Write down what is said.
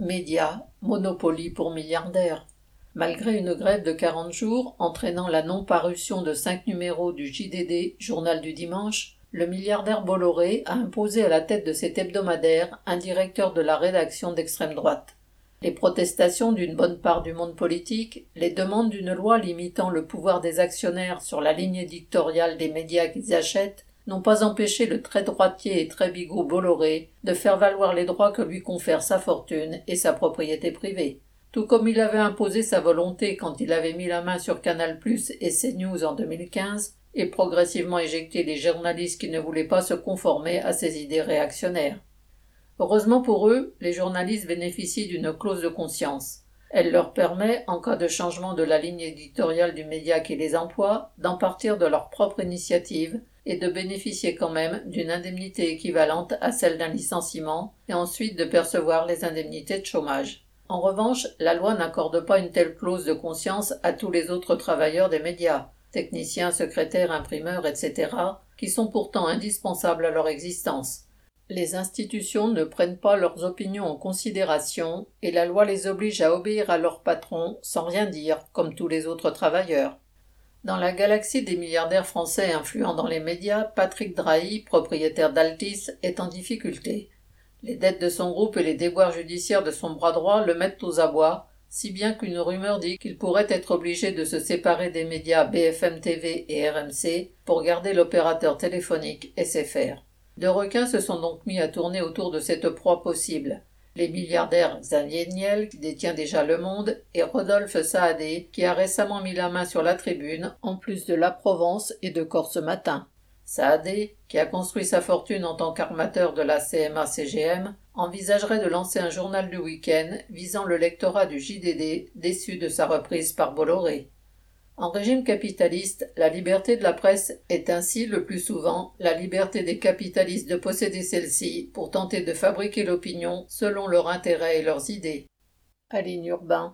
Médias, monopoly pour milliardaires. Malgré une grève de 40 jours entraînant la non-parution de cinq numéros du JDD, journal du dimanche, le milliardaire Bolloré a imposé à la tête de cet hebdomadaire un directeur de la rédaction d'extrême droite. Les protestations d'une bonne part du monde politique, les demandes d'une loi limitant le pouvoir des actionnaires sur la ligne éditoriale des médias qu'ils achètent n'ont pas empêché le très droitier et très bigot Bolloré de faire valoir les droits que lui confèrent sa fortune et sa propriété privée. Tout comme il avait imposé sa volonté quand il avait mis la main sur Canal Plus et CNews en 2015 et progressivement éjecté les journalistes qui ne voulaient pas se conformer à ses idées réactionnaires. Heureusement pour eux, les journalistes bénéficient d'une clause de conscience. Elle leur permet, en cas de changement de la ligne éditoriale du média qui les emploie, d'en partir de leur propre initiative et de bénéficier quand même d'une indemnité équivalente à celle d'un licenciement et ensuite de percevoir les indemnités de chômage. En revanche, la loi n'accorde pas une telle clause de conscience à tous les autres travailleurs des médias, techniciens, secrétaires, imprimeurs, etc., qui sont pourtant indispensables à leur existence. Les institutions ne prennent pas leurs opinions en considération et la loi les oblige à obéir à leur patron sans rien dire, comme tous les autres travailleurs. Dans la galaxie des milliardaires français influents dans les médias, Patrick Drahi, propriétaire d'Altis, est en difficulté. Les dettes de son groupe et les déboires judiciaires de son bras droit le mettent aux abois, si bien qu'une rumeur dit qu'il pourrait être obligé de se séparer des médias BFM TV et RMC pour garder l'opérateur téléphonique SFR. De requins se sont donc mis à tourner autour de cette proie possible. Les milliardaires Xavier Niel, qui détient déjà Le Monde, et Rodolphe Saadé, qui a récemment mis la main sur la tribune, en plus de la Provence et de Corse Matin. Saadé, qui a construit sa fortune en tant qu'armateur de la CMA-CGM, envisagerait de lancer un journal du week-end visant le lectorat du JDD, déçu de sa reprise par Bolloré. En régime capitaliste, la liberté de la presse est ainsi le plus souvent la liberté des capitalistes de posséder celle-ci pour tenter de fabriquer l'opinion selon leurs intérêts et leurs idées. Urbain